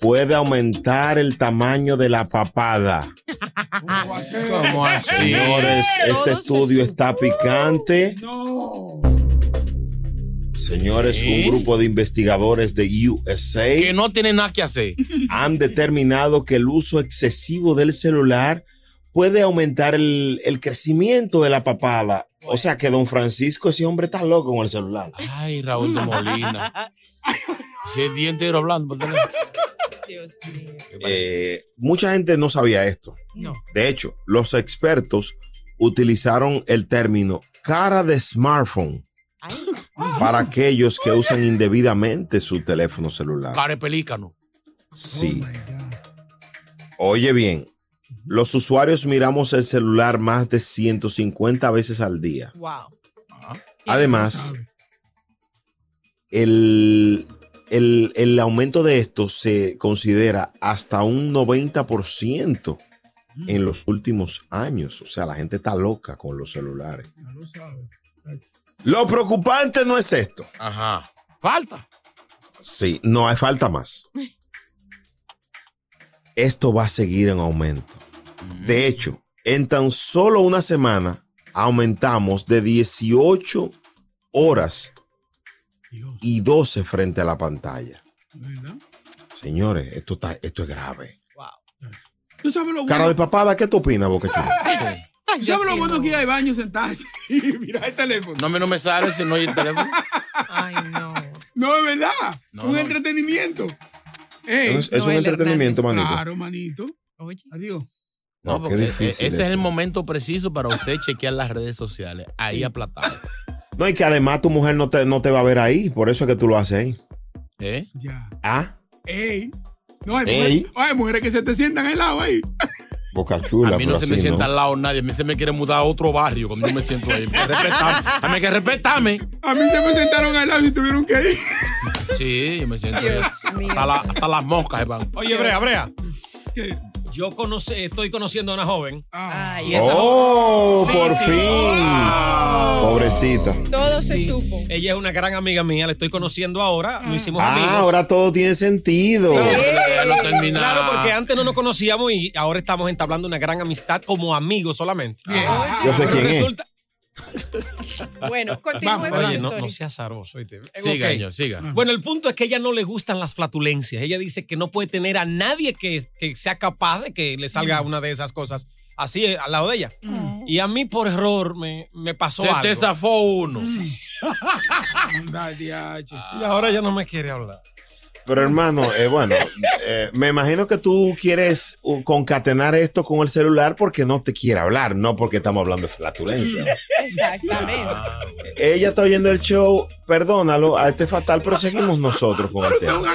puede aumentar el tamaño de la papada. ¿Cómo así? Señores, este estudio está picante. Señores, un grupo de investigadores de USA Que no tiene nada que hacer. han determinado que el uso excesivo del celular puede aumentar el, el crecimiento de la papada. O sea que don Francisco, ese hombre está loco con el celular. Ay, Raúl de Molina. Si es día entero Eh, mucha gente no sabía esto. No. De hecho, los expertos utilizaron el término cara de smartphone para aquellos que usan indebidamente su teléfono celular. Care pelícano. Sí. Oye bien, los usuarios miramos el celular más de 150 veces al día. Wow. Además, el, el- el aumento de esto se considera hasta un 90% en los últimos años. O sea, la gente está loca con los celulares. Lo preocupante no es esto. Ajá. Falta. Sí, no hay falta más. Esto va a seguir en aumento. De hecho, en tan solo una semana aumentamos de 18 horas y 12 frente a la pantalla. Señores, esto, está, esto es grave. ¿Tú sabes lo Cara de papada, ¿qué tú opinas, Boca Chula? ¿Tú sabes lo bueno que hay baño sentarse y mirar el teléfono? No, me no me sale si no hay el teléfono. Ay, no. No, es verdad. No, un no. entretenimiento. Ey, Es, es un entretenimiento, manito. Claro, manito. Oye. Adiós. No, No, qué porque difícil ese es el momento preciso para usted chequear las redes sociales. Ahí aplatado. No, y que además tu mujer no te, no te va a ver ahí. Por eso es que tú lo haces ahí. ¿Eh? Ya. Ah, Ey. No, hay, Ey. mujeres, hay mujeres que se te sientan al lado ahí. Boca Chula. A mí no se me sienta al lado nadie. A mí se me quiere mudar a otro barrio cuando yo me siento ahí. Hay que respetarme. A mí hay que respetarme. A mí se me sentaron al lado y tuvieron que ir. Sí, yo me siento. Hasta, la- hasta las moscas van. Oye, Brea, Brea. ¿Qué? Yo conocí, estoy conociendo a una joven. Ah. Y esa Oh, Sí, por sí. fin. Pobrecita. todo se Sí. supo. Ella es una gran amiga mía, la estoy conociendo ahora, nos hicimos Ah, amigos. ahora todo tiene sentido. Ya lo. Claro, porque antes no nos conocíamos y ahora estamos entablando una gran amistad como amigos solamente. Yo sé quién es. resulta, Bueno, continúe con Oye, la no, historia. no seas azaroso. Siga, Ok. señor, siga. Bueno, el punto es que a ella no le gustan las flatulencias. Ella dice que no puede tener a nadie que, que sea capaz de que le salga una de esas cosas así eh, al lado de ella. Y a mí por error me, me pasó Se algo. te zafó uno. Diache. Y ahora ya no me quiere hablar. Pero hermano, eh, bueno, eh, me imagino que tú quieres uh, concatenar esto con el celular porque no te quiere hablar, no porque estamos hablando de flatulencia. Exactamente. Ella está oyendo el show, perdónalo, a este fatal, pero seguimos nosotros con el tema.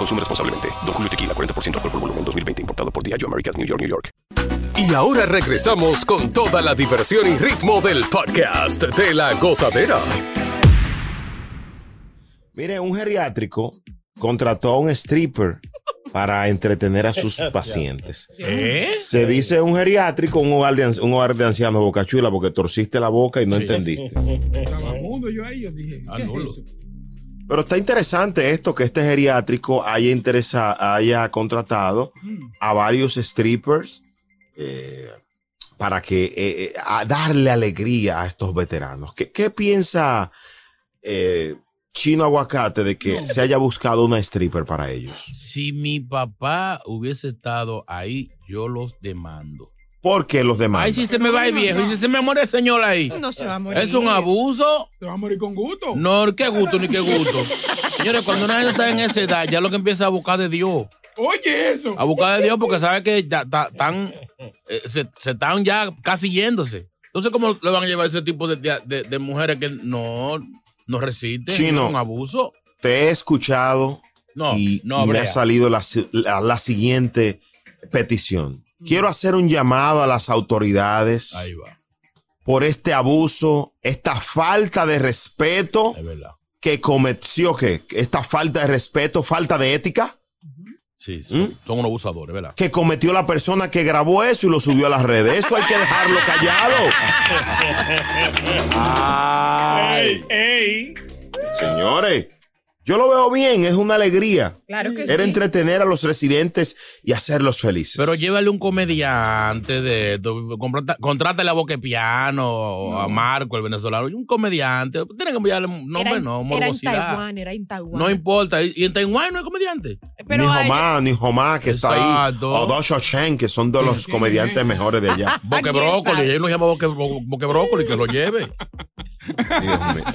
Consume responsablemente. Don Julio Tequila, 40% alcohol por volumen, 2020. Importado por Diageo Americas, New York, New York. Y ahora regresamos con toda la diversión y ritmo del podcast de la gozadera. Mire, un geriátrico contrató a un stripper para entretener a sus pacientes. ¿Eh? Se dice un geriátrico, un hogar de, un hogar de ancianos boca chula porque torciste la boca y no entendiste. Vagabundo yo ahí, yo dije. ¿qué es eso? Pero está interesante esto que este geriátrico haya, interesa, haya contratado a varios strippers eh, para que eh, eh, a darle alegría a estos veteranos. ¿Qué, qué piensa eh, Chino Aguacate de que se haya buscado una stripper para ellos? Si mi papá hubiese estado ahí, yo los demando. ¿Por qué los demás? Ay, si se me va el viejo, y si se me muere el señor ahí. No se va a morir. Es un abuso. Se va a morir con gusto. No, qué gusto ni qué gusto. Señores, cuando una gente está en esa edad, ya lo que empieza a buscar de Dios. Oye, eso. A buscar de Dios porque sabe que ya ta- tan, eh, se, se están ya casi yéndose. Entonces, ¿cómo le van a llevar ese tipo de, de- de mujeres que no, no resisten? Chino. Es un abuso. Te he escuchado No, y no, me ha salido la- la siguiente petición. Quiero hacer un llamado a las autoridades Ahí va. por este abuso, esta falta de respeto Es verdad. que cometió, que esta falta de respeto, falta de ética Sí, son, ¿Mm? son unos abusadores, ¿verdad? que cometió la persona que grabó eso y lo subió a las redes. Eso hay que dejarlo callado. Ay, Ey. señores, yo lo veo bien, es una alegría. Claro que Era sí. entretener a los residentes y hacerlos felices. Pero llévale un comediante de esto, contrata- contrátale a Boque Piano o a Marco, el venezolano, y un comediante. Tienen que enviarle un Era nombre, en- no, Era en morbosidad. Taiwán, era en Taiwán. No importa. Y y en Taiwán no hay comediante. Pero ni Jomá, ni Jomá, que está ahí. O Dosho Chen, que son de los comediantes mejores de allá. Boque Brócoli. Ellos lo llaman Boque, Bo- Boque Brócoli, que lo lleve.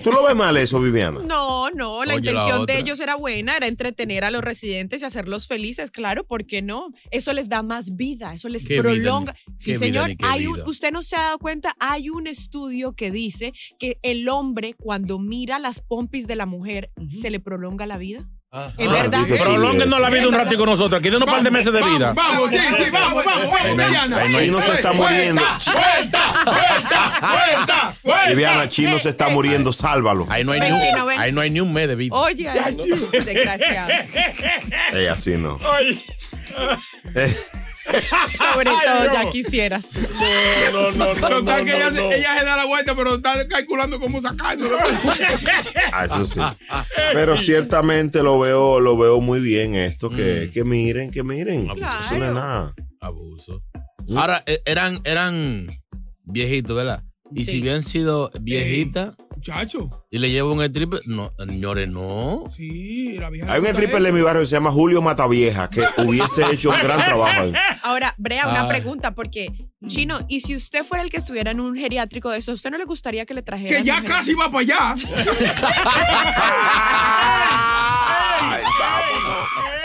¿Tú lo ves mal eso, Viviana? No, no, la Oye, intención de ellos era buena, era entretener a los residentes y hacerlos felices, claro, ¿por qué no? Eso les da más vida, eso les Qué vida, prolonga. ni- sí, vida, señor, hay un- vida. usted no se ha dado cuenta, hay un estudio que dice que el hombre cuando mira las pompis de la mujer se le prolonga la vida. ¿Es Ah, verdad? Prolónguenos la vida un ratico con nosotros. Aquí denos un par de meses de vida. Vamos, vamos, sí, sí, vamos, vamos, Ahí vamos, Diana. ahí no se está muriendo. Vuelta, vuelta, vuelta, vuelta. Viviana, Chino se está muriendo, sálvalo. Ahí no hay, Ven, ni, Chino, un, ven. ahí no hay ni un mes de vida. Oye, desgraciado. Eh, así no. Sobre todo, ya quisieras. No, no, no, que ella, se- ella se da la vuelta, pero está calculando cómo sacarlo. Ah, eso sí. Pero ciertamente lo veo, lo veo muy bien esto, que, que miren, que miren. Eso no es nada. Abuso. Ahora, eh, eran, eran viejitos, ¿verdad? Y si hubieran sido viejitas Muchacho. y le llevo un stripper, no, señores, no. Sí, la vieja. Hay un stripper de mi barrio que se llama Julio Matavieja, que hubiese hecho un gran trabajo ahí. Ahora, Brea, una Ay. pregunta, porque, Chino, y si usted fuera el que estuviera en un geriátrico de eso, ¿a usted no le gustaría que le trajera? Que ya casi va para allá.